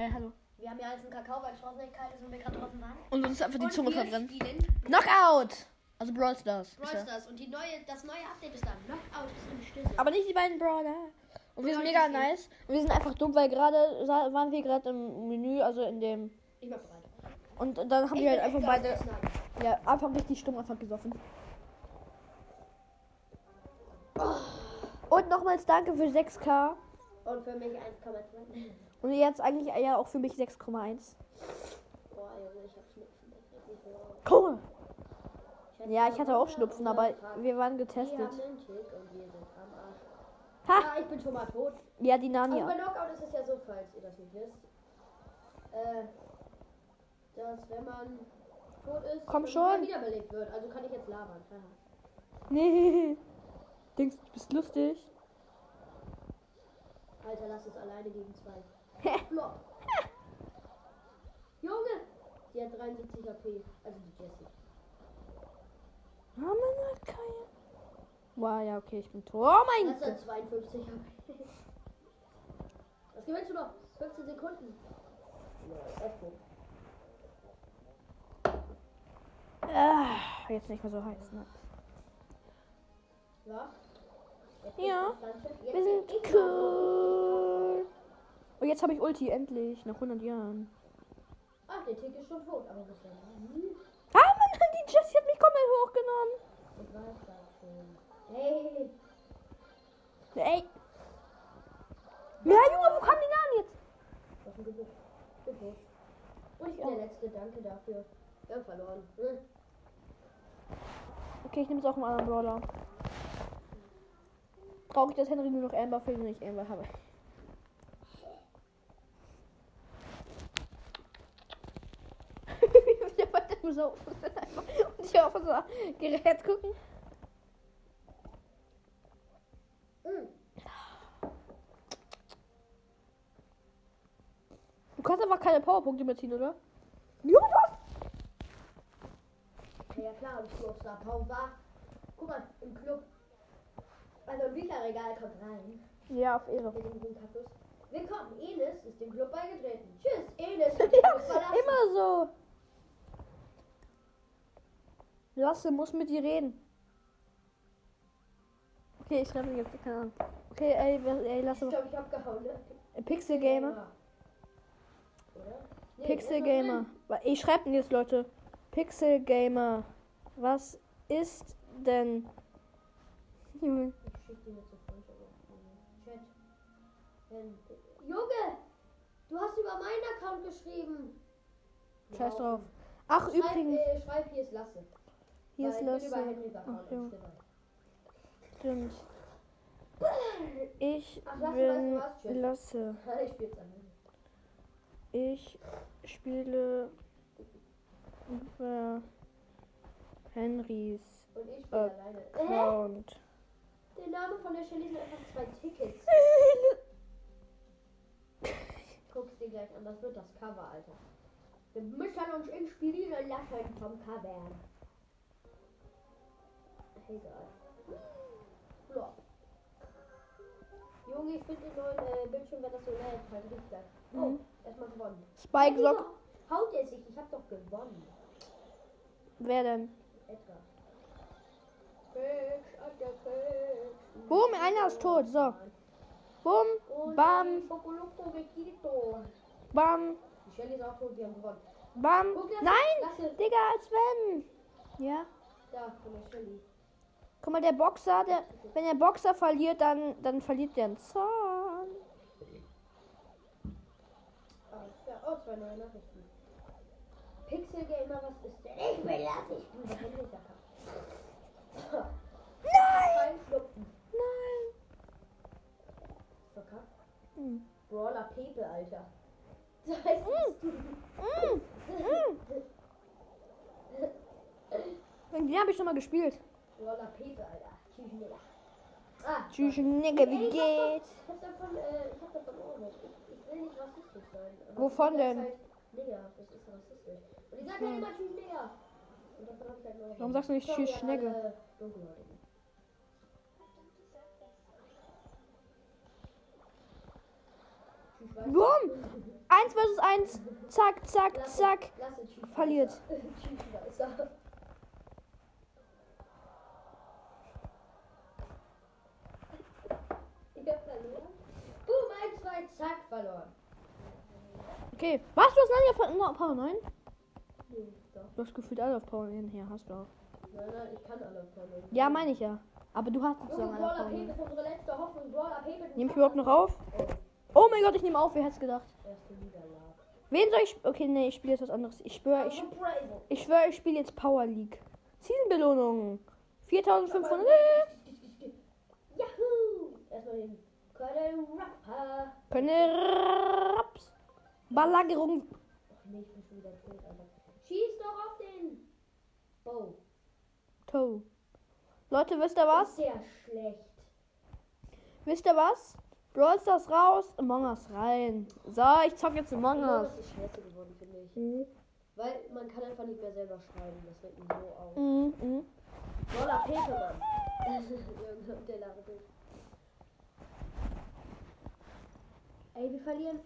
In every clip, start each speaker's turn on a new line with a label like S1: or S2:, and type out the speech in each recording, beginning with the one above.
S1: Äh, hallo.
S2: Wir haben ja jetzt einen Kakao, weil es draußen nicht kalt ist und wir gerade draußen waren.
S1: Und uns ist einfach die
S2: Und
S1: Zunge
S2: wir
S1: verbrennt.
S2: spielen
S1: Knockout! Also Brawl Stars.
S2: Brawl
S1: Ist
S2: Stars. Und die neue, das neue Update ist dann. Knockout ist im Stille.
S1: Aber nicht die beiden Brawler. Und wir sind mega nice. Und wir sind einfach dumm, weil gerade sa- waren wir gerade im Menü, also in dem.
S2: Ich mach bereit.
S1: Und dann haben wir halt einfach beide. Ja, einfach richtig stumm einfach gesoffen. Und nochmals danke für 6k.
S2: Und für mich 1,2.
S1: Und jetzt eigentlich ja auch für mich 6,1.
S2: Boah, Junge, ich hab Schnupfen.
S1: Cool.
S2: hätte
S1: Ja, ich hatte auch Schnupfen, aber wir waren getestet. Ha!
S2: Ja, ich bin schon mal tot.
S1: Ja, die
S2: Also
S1: Nania.
S2: bei Knockout ist es ja so, falls ihr das nicht wisst, äh, dass wenn man tot ist,
S1: Komm schon.
S2: man wiederbelebt wird. Also kann ich jetzt labern. Haha.
S1: Nee. Denkst du bist lustig?
S2: Alter, lass es alleine gegen zwei. Flop. Junge! Die hat 73 AP. Also die Jessie.
S1: Ah, man hat keine. Wow, ja, okay, ich bin tot. Oh mein
S2: Das hat
S1: Gott.
S2: 52 AP. Was gewinnst du noch? 15 Sekunden. Ja.
S1: Ah, jetzt nicht mehr so heiß, ne?
S2: Ja?
S1: Ja. Wir sind
S2: mal
S1: cool. Und jetzt habe ich Ulti, endlich, nach 100 Jahren.
S2: Ach, der Tick ist schon tot, aber das war nie.
S1: Ah, Mann, die Jessie hat mich komplett hochgenommen.
S2: Ich weiß das schon. Hey!
S1: Ey. Ja, Junge, wo kam die denn jetzt?
S2: Was ein Gebüsch. Ich bin tot. Und ich bin der Letzte, danke dafür. Wir haben verloren. Hm.
S1: Okay, ich nehme jetzt auch einen anderen Brawler. Traurig, dass Henry nur noch Amber fehlt und ich Amber habe. ich hab weiter nur so und ich auf unser Gerät gucken. Du kannst einfach keine Powerpunkte mehr ziehen, oder? Junge, was?
S2: Ja, klar, ich nur Star Power. Guck mal, im Club. Also im Bücherregal kommt rein.
S1: Ja, auf Ehre.
S2: Mit dem grünen Kaktus. Willkommen, Enes ist dem Club beigetreten. Tschüss, Enes verlassen.
S1: Immer so. Lasse muss mit dir reden. Okay, ich schreibe jetzt keine Ahnung. Okay, ey, ey
S2: Ich
S1: Lasse.
S2: glaube, ich hab gehauen, ne?
S1: Pixel Gamer.
S2: Nee,
S1: Pixel Gamer. Ich schreibe jetzt, Leute. Pixel Gamer. Was ist denn. Junge.
S2: Ich schick dir jetzt auf Chat. Wenn- Junge! Du hast über meinen Account geschrieben.
S1: Scheiß
S2: Wow.
S1: drauf. Ach,
S2: Schreib,
S1: übrigens.
S2: äh, schreib, hier ist Lasse.
S1: Hier
S2: Weil
S1: ist
S2: ich
S1: Lasse.
S2: bin über Henrys
S1: Ach, ja. Stimmt. Ich
S2: Ach, Lasse,
S1: bin
S2: weißt du.
S1: Lasse.
S2: Ich.
S1: Ich spiele über Henrys
S2: ich?
S1: Account.
S2: Der Name von der Shelly sind einfach zwei Tickets. Guck's dir gleich an, das wird das Cover, Alter. Wir müssen uns inspirieren lassen vom Cover. Egal. Flop. Junge, ich finde den neuen äh, Bildschirm, wenn das so lädt, halt richtig geil. Oh,
S1: Mhm.
S2: erstmal gewonnen.
S1: Spike Sock.
S2: wieso Haut er sich, ich hab doch gewonnen.
S1: Wer denn?
S2: Etwa.
S1: Boom, einer ist tot. So. Boom, bam, bam, bam. Nein! Digga, als wenn. Ja.
S2: Der.
S1: Guck mal, der Boxer, der, wenn der Boxer verliert, dann, dann verliert der einen
S2: Nachrichten. Pixel Gamer, was ist denn? Ich will Lasse, ich bin der.
S1: Nein! Nein!
S2: Verkackt.
S1: Hm.
S2: Brawler Pepe, Alter. So heißt es.
S1: Mm, mm. Den habe ich schon mal gespielt.
S2: Brawler Pepe, Alter. Tschüss, Nigga. Ah,
S1: Tschüss, Nigga, wie
S2: ich
S1: geht's?
S2: hab davon, äh, ich hab davon Ohrwurm. Ich, ich will nicht rassistisch sein.
S1: Wovon denn?
S2: Halt, Nigger, das ist rassistisch. Und die sagen ja immer Tschüss, Nigger.
S1: Warum sagst du nicht
S2: hier
S1: Schnecke? Boom! 1 versus 1. Zack, zack, zack. Verliert.
S2: Boom, 1, 2, zack, verloren.
S1: Okay. Was? du das Nadja von Power 9?
S2: Nee.
S1: Du hast gefühlt alle auf Power 9. Hier hast du auch.
S2: Nein, nein, ich kann alle verloren.
S1: Ja, meine ich ja. Aber du hast sozusagen alle auf Power 9.
S2: abheben ist unsere letzte Hoffnung. Brawl abheben.
S1: Nehme ich überhaupt noch auf?
S2: Oh,
S1: mein Gott, ich nehme auf. Wer hätte es gedacht? Wen soll ich. Okay, nee, ich spiele jetzt was anderes. Ich schwöre, ich, ich schwöre, ich spiele jetzt Power League. Season-Belohnung. 4500.
S2: Yahoo! Erstmal den Colonel Rapper.
S1: Keine Raps. Ballagerung.
S2: Ach nee, ich bin schon wieder tot. Schieß doch auf den Bow.
S1: Toe. Leute, wisst ihr
S2: Was? Sehr schlecht.
S1: Wisst ihr was? Brawl Stars raus, Among Us rein. So, ich zock jetzt Among Us.
S2: das ist scheiße geworden, finde ich.
S1: Mhm.
S2: Weil man kann einfach nicht mehr selber schreiben. Das regt mich so auf.
S1: Mhm. mhm.
S2: Roller Pepemann. Irgendwann der lacht. Ey, wir verlieren.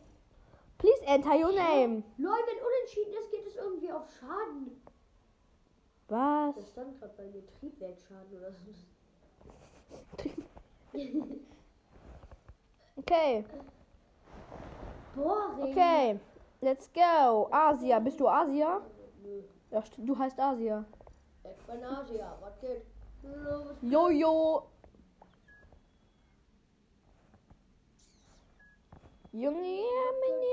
S1: Please enter your name.
S2: Leute, wenn unentschieden ist, geht es irgendwie auf Schaden.
S1: Was?
S2: Das stand gerade bei mir Triebwerksschaden oder so.
S1: Okay,
S2: Boring.
S1: okay. Let's go. Asia. Bist du Asia?
S2: Nö.
S1: Ja, du heißt Asia.
S2: Ich bin Asia. Was geht?
S1: Jojo. Junge, ja, meine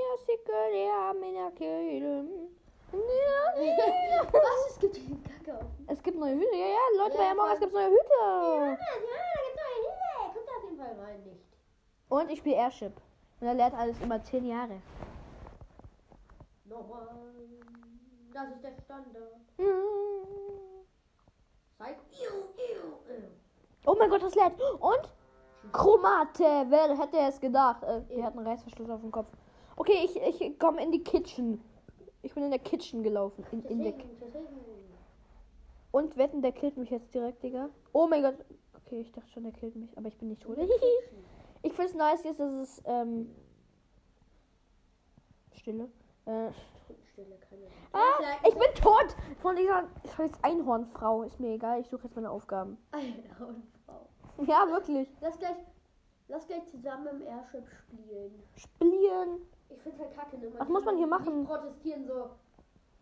S1: ja, meine Kehle.
S2: Was? Es gibt hier Kacke auf.
S1: Es gibt neue Hüte. Ja, ja, Leute,
S2: Ja,
S1: bei Among Us gibt es neue
S2: Ja,
S1: Hüte.
S2: ja, da gibt's neue Hilfe. Kommt auf jeden Fall rein, nicht.
S1: Und ich spiele Airship. Und er lernt alles immer 10 Jahre.
S2: Nochmal. Das ist der Standard. Iu, iu.
S1: Oh mein Gott, das lädt. Und? Chromate. Wer hätte es gedacht? Äh, die hat einen Reißverschluss auf dem Kopf. Okay, ich, ich komme in die Kitchen. Ich bin in der Kitchen gelaufen. In, in der. Und wetten, der killt mich jetzt direkt, Digga. Oh mein Gott. Okay, ich dachte schon, der killt mich, aber ich bin nicht tot. ich find's nice jetzt, dass es, ähm. Stille. Äh. Ah, ich bin tot! Von dieser scheiß Einhornfrau. Ist mir egal, ich suche jetzt meine Aufgaben.
S2: Alter und Frau.
S1: Ja, wirklich.
S2: Lass gleich, lass gleich zusammen im Airship spielen.
S1: Spielen.
S2: Ich find's halt kacke, ne?
S1: Was muss man hier machen?
S2: Protestieren so.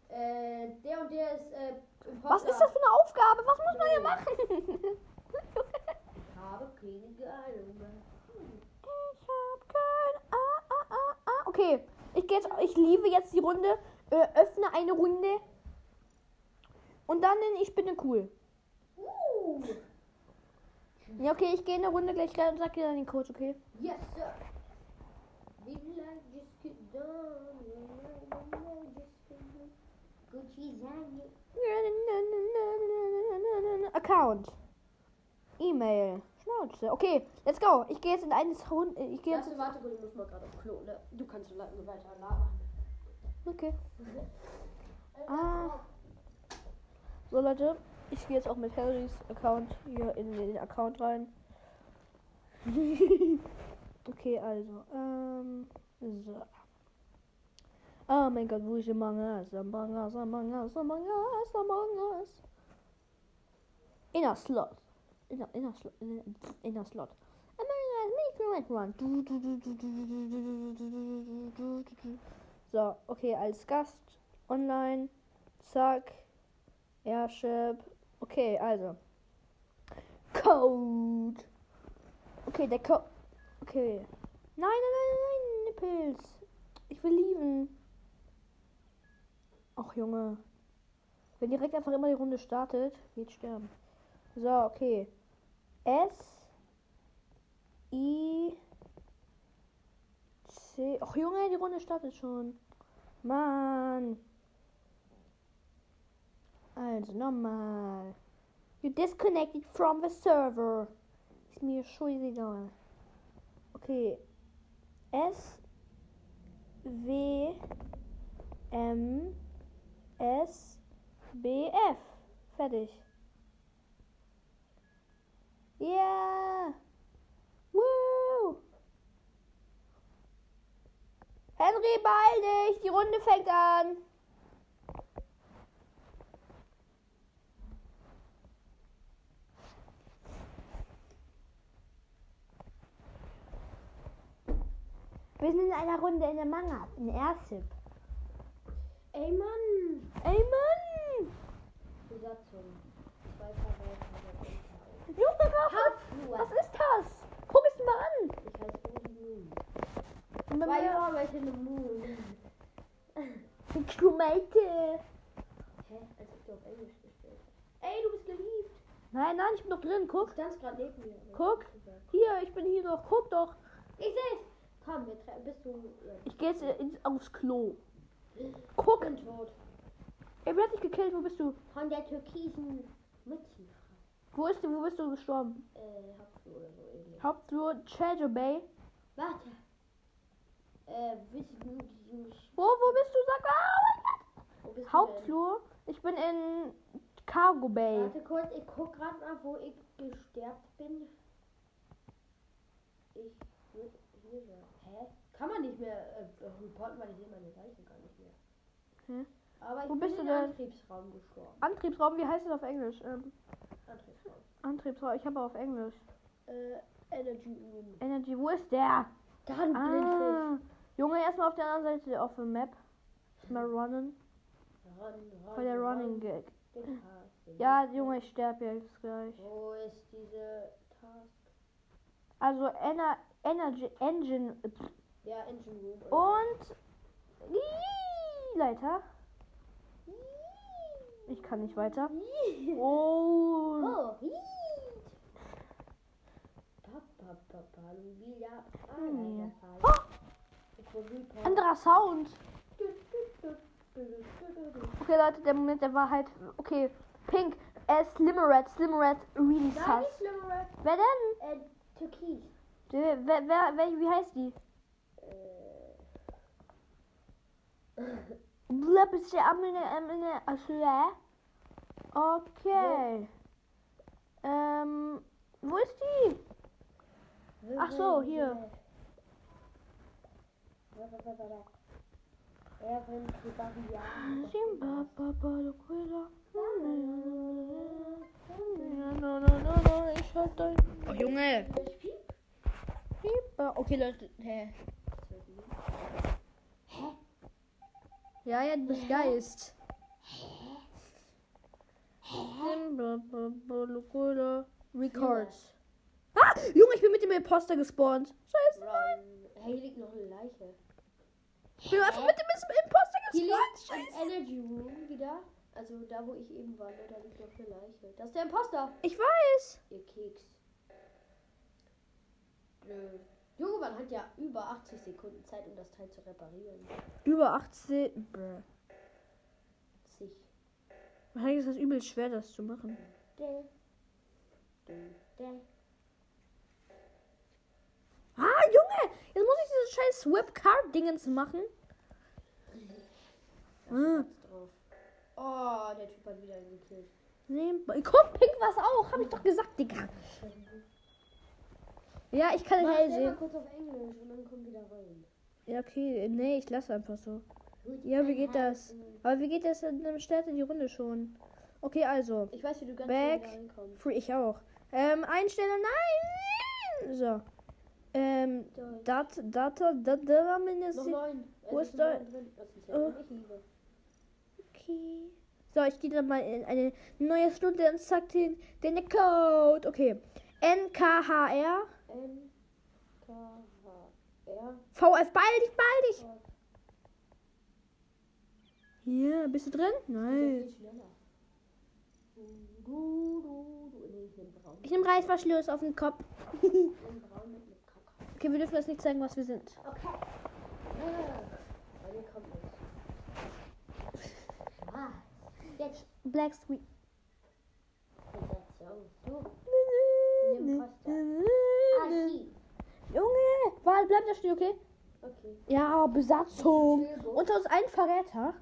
S2: Äh, der und der ist, äh.
S1: Was ist das für eine Aufgabe? Was muss man hier machen?
S2: Ich habe keine Ahnung mehr.
S1: Ich hab kein. Ah, ah, ah, ah. Okay, ich gehe jetzt. Ich liebe jetzt die Runde. Äh, öffne eine Runde. Und dann Ich bin cool. Ja, okay, ich gehe in eine Runde gleich rein und sag dir dann den Code, okay?
S2: yes, sir.
S1: Account. E-Mail. Schnauze. Okay, let's go. Ich gehe jetzt in eines Hund. Ich gehe jetzt.
S2: Warte, warte, gut, ich muss mal gerade auf Klo, ne? Du kannst so lange weiter labern.
S1: Okay. Ah. So, Leute. Ich gehe jetzt auch mit Harrys Account hier in den Account rein. okay, also. Ähm, so. Oh mein Gott, wo ich im Manga ist Im Manga ist, Us? Manga ist, Among Manga ist, Us, Manga ist. Inner Slot. Inner, inner Slot. Inner, inner Slot. Among Us, make one. So, okay, als Gast. Online. Zack. Airship. Okay, also. Code. Okay, der Code. Okay. Nein, nein, nein, nein, Nippels. Ich will lieben. Ach, Junge. Wenn direkt einfach immer die Runde startet, wird sterben. So, okay. S. I. C. Ach, Junge, die Runde startet schon. Mann. Also, nochmal. You disconnected from the server. Ist mir scheißegal. Okay. S. W. M. S. B. F. Fertig. Yeah. Woo. Henry, beeil dich! Die Runde fängt an! Wir sind in einer Runde in der Manga, in Ersip.
S2: Ey, Mann!
S1: Ey, Mann!
S2: Besatzung. Zwei Verwalter.
S1: Junge, was, was ist das? Guck es mal an!
S2: Ich heiße Moon.
S1: Und bei mir-
S2: Arbeit in the Moon.
S1: Kilometer.
S2: Hä? Als ob du auf Englisch gestellt hast. Ey, du bist geliebt.
S1: Nein, nein, ich bin noch drin.
S2: Du
S1: Guck.
S2: standst gerade neben mir.
S1: Guck. Hier, ich bin hier noch. Guck doch.
S2: Ich seh's. Komm, wir tre- bist du. Ja.
S1: Ich gehe jetzt ins, aufs Klo. Guck.
S2: bin tot.
S1: Ey, wer hat dich gekillt? Wo bist du?
S2: Von der türkisen Mädchenfrau.
S1: Wo ist du? Wo bist du gestorben?
S2: Äh, Hauptflur oder so ähnlich.
S1: Hauptflur Treasure Bay.
S2: Warte. Äh, willst du.
S1: Wo, wo bist du? Sag mal. Oh mein Gott.
S2: Wo bist
S1: Hauptflur. Ich bin in Cargo
S2: denn?
S1: Bay.
S2: Warte kurz, ich guck gerade mal, wo ich gesterbt bin. Ich würde hier sein. Kann man nicht mehr äh, reporten, weil ich sehe meine Leiche gar nicht mehr.
S1: Hä?
S2: Aber ich
S1: Wo
S2: bin
S1: bist du
S2: den
S1: denn?
S2: Antriebsraum gestorben.
S1: Antriebsraum, wie heißt das auf Englisch? Ähm,
S2: Antriebsraum.
S1: Antriebsraum, ich habe auf Englisch.
S2: Äh, Energy Room.
S1: Energy, wo ist der?
S2: Da, du Blindfisch.
S1: Ah. Junge, erstmal auf der anderen Seite auf der Map. Mal runnen.
S2: Run, run,
S1: Voll der
S2: run.
S1: Running Gag. Ja, Junge, ich sterbe jetzt gleich.
S2: Wo ist diese Task?
S1: Also Ener Energy Engine pff,
S2: Ja, Engine Room.
S1: und Leiter. Ich kann nicht weiter. Oh.
S2: Oh. Ah,
S1: Hm. Oh,
S2: Report.
S1: anderer Sound. Okay, Leute, der Moment der Wahrheit. Okay, Pink. Äh, Slimmeret. Slimmeret. Really
S2: schlimmer.
S1: Wer denn?
S2: Äh, Türkis.
S1: Wer, wer, wer, wer, wie heißt die? Blab ist der Amine, Amine, Asle. Okay. Ähm, wo ist die? Ach so, hier. Oh, Junge. Simba. Okay, Leute. Hä? Ja, ja, du bist Geist. Records. Ah, Junge, ich bin mit dem Imposter gespawnt. Scheiße.
S2: Run. Hey, hier liegt noch eine Leiche.
S1: Ich bin einfach mit dem Imposter gespawnt. Scheiße.
S2: im Energy Room wieder. Also da, wo ich eben war, da liegt noch eine Leiche. Das ist der Imposter.
S1: Ich weiß.
S2: Ihr Keks. Nö. Junge, man hat ja über 80 Sekunden Zeit, um das Teil zu reparieren.
S1: Über 18. Bruh.
S2: Sich.
S1: Wahrscheinlich ist das übel schwer, das zu machen.
S2: Dä. Dä. Dä.
S1: Ah, Junge! Jetzt muss ich dieses scheiß Swap-Card-Dingens machen. Ah.
S2: drauf. Oh, der Typ hat wieder einen gekillt.
S1: Nee, Guck, Pink was auch. Hab ich doch gesagt, Digga. Ja, ich kann
S2: Mach
S1: hell sehen.
S2: kurz auf Englisch und dann komm wieder rein.
S1: Ja, okay. Nee, ich lasse einfach so.
S2: Gut,
S1: Ja, wie geht das? Aber wie geht das denn? Dann startet die Runde schon. Okay, also.
S2: Ich weiß, wie du ganz
S1: Back. Free, ich auch. Ähm, einstellen, nein! So. Ähm. Dat, Data, dat, da, mindestens. Wo ist da- Oh. Okay. So, ich gehe dann mal in eine neue Stunde und sag den, den Code. Okay. NKHR.
S2: N, K, H, R.
S1: VF, beeil dich, beeil dich. Hier, bist du drin? Nein.
S2: Ich
S1: nehme Reißverschluss auf den Kopf. Okay, wir dürfen das nicht zeigen, was wir sind.
S2: Okay. Jetzt
S1: Black Sweet.
S2: Archiv.
S1: Junge, warte, bleib da stehen, okay?
S2: Okay.
S1: Ja, Besatzung. Unter uns ein Verräter.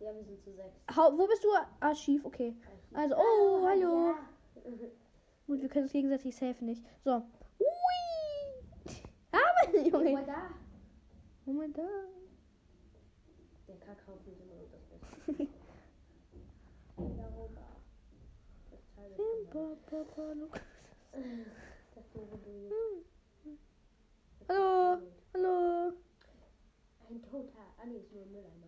S2: Ja, wir sind zu sechs.
S1: Hau- Wo bist du? Archiv, okay. Also, oh, hallo.
S2: Ja.
S1: Gut, wir können uns gegenseitig safen nicht. So. Ui. Ah, mein
S2: Guck
S1: Junge.
S2: mal da.
S1: Moment da.
S2: Der Kackhaufen ist immer noch das Beste.
S1: Papa, Papa, Lukas.
S2: Das doofe Bild.
S1: Hallo, hallo.
S2: Ein toter. Ah, nee, ist nur ein Mülleimer.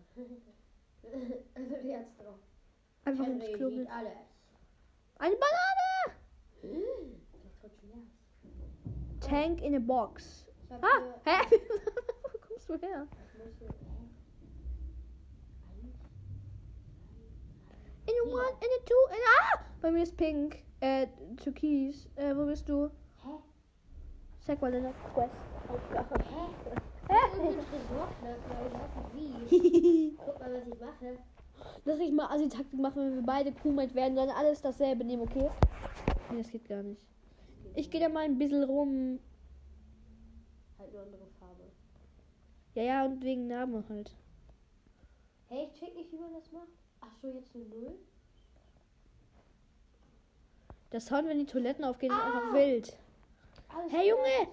S2: also, die hat's drauf.
S1: Einfach ins Klo
S2: alles.
S1: Eine Banane!
S2: Das ist tot schon leer.
S1: Tank in a box. Ah, hä? Wo kommst du her?
S2: Ich muss hier. Hä? Eins,
S1: In a one, in a two, in a... Ah! Bei mir ist pink. Äh, türkis. Äh, wo bist du?
S2: Hä?
S1: Sag mal deine Quest-Aufgabe.
S2: Hä? Ich wie. Guck mal, was ich mache.
S1: Lass mich mal Assi-Taktik machen, wenn wir beide Crewmate werden, dann alles dasselbe nehmen, okay? Nee, das geht gar nicht. Ich gehe da mal ein bisschen rum.
S2: Halt nur andere Farbe.
S1: Ja, ja, und wegen Name halt.
S2: Hey, ich check nicht, wie man das macht. Ach so, jetzt eine Null?
S1: Das Sound, wenn die Toiletten aufgehen, ist
S2: Ah!
S1: einfach wild.
S2: Alles
S1: Hey, Junge!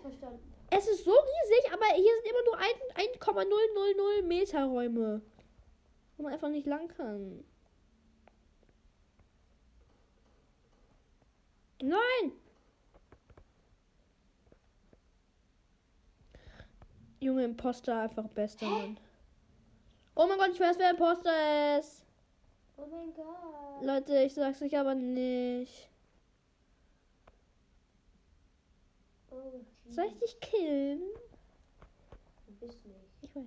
S1: Es ist so riesig, aber hier sind immer nur ein- 1,000 Meter Räume. Wo man einfach nicht lang kann. Nein! Junge Imposter, einfach bester Mann. Oh mein Gott, ich weiß, wer Imposter ist.
S2: Oh mein Gott.
S1: Leute, ich sag's euch aber nicht.
S2: Oh,
S1: Soll ich dich killen?
S2: Du bist nicht.
S1: Ich weiß.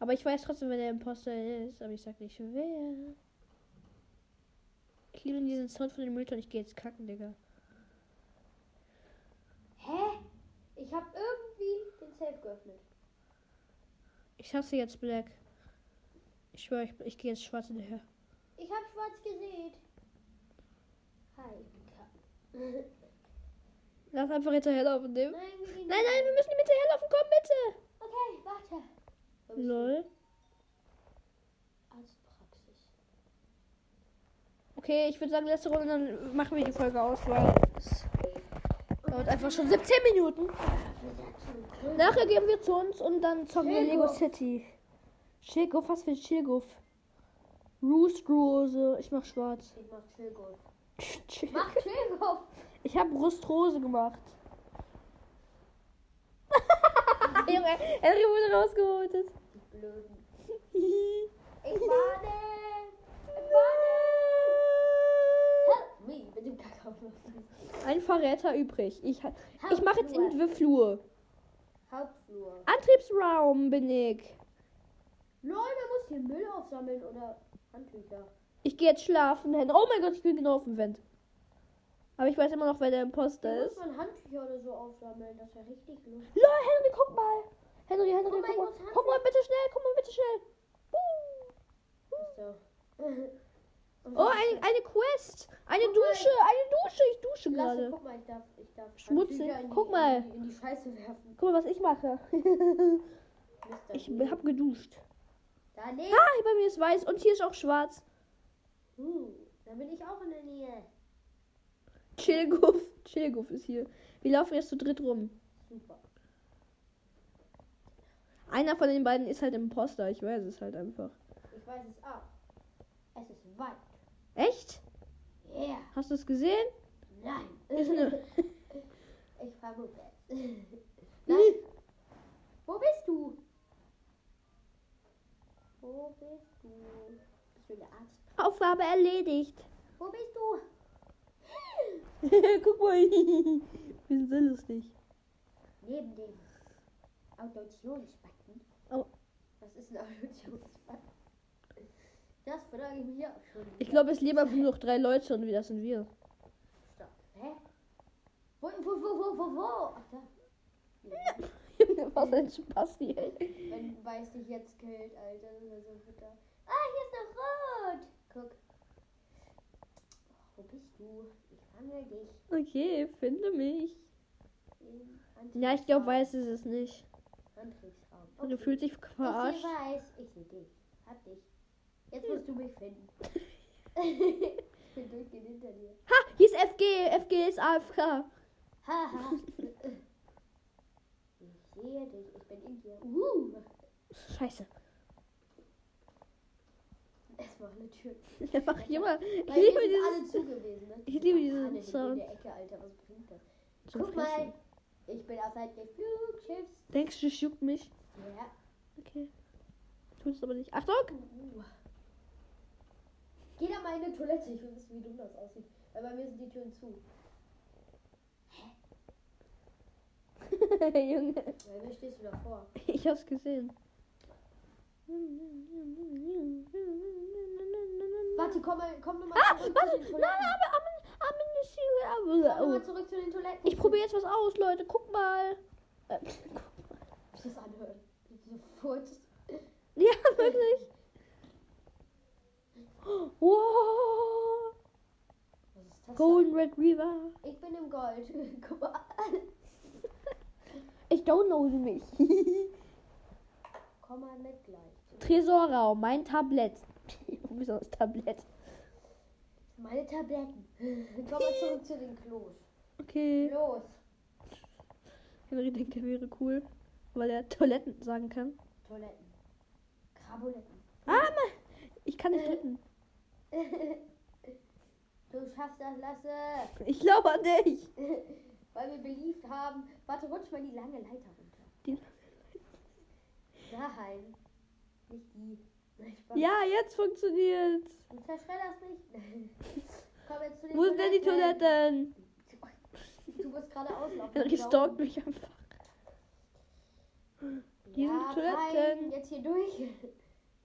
S1: Aber ich weiß trotzdem, wer der Imposter ist. Aber ich sag nicht wer. Ich liebe diesen Sound von dem Müllton. Ich gehe jetzt kacken, Digga.
S2: Hä? Ich hab irgendwie den Safe geöffnet.
S1: Ich hasse jetzt Black. Ich schwöre, ich, ich gehe jetzt schwarz hinterher.
S2: Ich hab schwarz gesehen. Hi.
S1: Lass einfach hinterherlaufen, dem.
S2: Nein,
S1: Nein, nein, wir müssen ihm hinterherlaufen. Komm, bitte.
S2: Okay, warte.
S1: Lol.
S2: Arztpraxis.
S1: Okay, ich würde sagen, letzte Runde, dann machen wir die Folge aus, weil es dauert einfach schon 17 Minuten. Nachher gehen wir zu uns und dann zocken wir Lego. City. Chilguf, was für Chilguf? Roostrose. Ich mach schwarz.
S2: Ich mach.
S1: Chill-
S2: Mach Chillgolf.
S1: Ich habe Rustrose gemacht. Junge, Henry wurde rausgeholt.
S2: Die Blöden. Ich warne. Ich warne. Help me mit dem Kakao.
S1: Ein Verräter übrig. Ich, ich mache jetzt in den Flur.
S2: Hauptflur.
S1: Antriebsraum bin ich.
S2: Man muss hier Müll aufsammeln oder Handtücher.
S1: Ich gehe jetzt schlafen. Hen- Oh mein Gott, ich bin genau auf dem Vent. Aber ich weiß immer noch, wer der Imposter
S2: Hier muss
S1: ist.
S2: man Handtücher oder so aufsammeln. Das wäre richtig lustig.
S1: Lol, Henry, guck mal. Henry, Henry,
S2: Oh mein
S1: guck, mal.
S2: Gott,
S1: guck mal bitte schnell. Guck mal bitte schnell. Uh. Oh, eine, eine Quest. Eine
S2: Guck mal.
S1: Dusche. Eine Dusche. Ich dusche
S2: Lasse,
S1: gerade.
S2: guck mal, ich darf, ich darf
S1: Schmutzig.
S2: In die,
S1: Guck mal.
S2: In die, in die Scheiße werfen.
S1: Guck mal, was ich mache. Ich hab geduscht.
S2: Da nicht.
S1: Ah, bei mir ist weiß und hier ist auch schwarz.
S2: Uh, da bin ich auch in der Nähe.
S1: Chillguff. Chillguff ist hier. Wir laufen jetzt zu dritt rum.
S2: Super.
S1: Einer von den beiden ist halt Imposter. Ich weiß es halt einfach.
S2: Ich weiß es auch. Es ist weit.
S1: Echt?
S2: Yeah.
S1: Hast du es gesehen?
S2: Nein.
S1: Ist eine-
S2: ich vermute es. Nein. Wo bist du? Wo bist du? Bist du der Arzt?
S1: Aufgabe erledigt.
S2: Wo bist du?
S1: Guck mal. Wir sind so lustig.
S2: Neben dem Auditionsbutton.
S1: Oh.
S2: Was ist ein Auditionsbutton? Das frage ich mich auch schon.
S1: Ich glaube, es leben einfach nur noch drei Leute und das sind wir.
S2: Stopp. Hä? Wo, wo, wo, wo, wo, wo? Ach da.
S1: Junge, was ein Spaß hier. ey.
S2: Wenn Weiß dich jetzt killt, Alter, das ist so bitter. Ah, hier ist noch rot. Guck. Wo bist du? Ich fange dich.
S1: Okay, finde mich. Ja, ich glaube, weiß ist es nicht.
S2: Antriebsraum.
S1: Und du fühlst dich
S2: Ich
S1: verarscht.
S2: sehe weiß. Ich sehe dich. Hab dich. Jetzt musst du mich finden. ich bin durchgehend hinter dir.
S1: Ha, hier ist FG. FG ist AFK.
S2: Haha. ich sehe dich. Ich bin in dir. Uh.
S1: Scheiße.
S2: Du alle Türen.
S1: Ja, mach ich immer. Ich
S2: Weil
S1: liebe dieses.
S2: alle zu gewesen, ne?
S1: ich liebe
S2: Diese
S1: diesen Sound.
S2: In der Ecke, Alter, was bringt das?
S1: Zum
S2: Guck mal,
S1: Fressen.
S2: ich bin außerhalb des Flugschiffs.
S1: Denkst du, es juckt mich?
S2: Ja.
S1: Okay. Es aber nicht. Achtung!
S2: Uh. Geh da mal in die Toilette, ich will wissen, wie dumm das aussieht. Weil bei mir sind die Türen zu.
S1: Junge,
S2: Bei mir stehst du davor.
S1: ich hab's gesehen.
S2: Warte, komm, mal, komm nochmal
S1: Ah,
S2: zurück
S1: warte,
S2: zu den
S1: nein,
S2: Toiletten.
S1: aber am, am
S2: Komm
S1: oh.
S2: nochmal zurück zu den Toiletten.
S1: Ich probiere jetzt was aus, Leute. Guck mal. Äh,
S2: Wie das anhört. So furzt.
S1: ja, wirklich. Wow.
S2: Das?
S1: Golden Retriever.
S2: denn? Ich bin im Gold. Guck mal.
S1: Ich downloade mich.
S2: Komm mal mit gleich.
S1: Tresorraum, mein Tablett. Das Tablett?
S2: Meine Tabletten. Komm mal zurück zu den Klos.
S1: Okay.
S2: Los.
S1: Henry denkt, er wäre cool, weil er Toiletten sagen kann.
S2: Toiletten. Krabuletten.
S1: Ah, Mann. Ich kann nicht drücken.
S2: Du schaffst das, Lasse.
S1: Ich glaube an dich.
S2: Weil wir beliebt haben. Warte, rutsch mal die lange Leiter runter.
S1: Die-
S2: Daheim. Nicht die.
S1: Ja, jetzt funktioniert's.
S2: Du zerschredderst nicht. Komm jetzt zu den
S1: Wo sind denn die Toiletten?
S2: Du musst gerade auslaufen.
S1: Henry
S2: Genau.
S1: stalkt mich einfach. Hier
S2: ja,
S1: sind die Toiletten.
S2: Fein. Jetzt hier durch.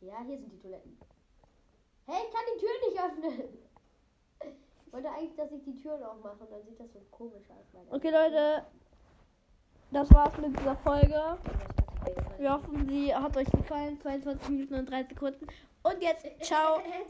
S2: Ja, hier sind die Toiletten. Hey, ich kann die Tür nicht öffnen. Ich wollte eigentlich, dass ich die Türen aufmache und dann sieht das so komisch aus.
S1: Okay, Leute. Das war's mit dieser Folge. Wir hoffen, sie hat euch gefallen. 22 Minuten und 3 Sekunden. Und jetzt, ciao.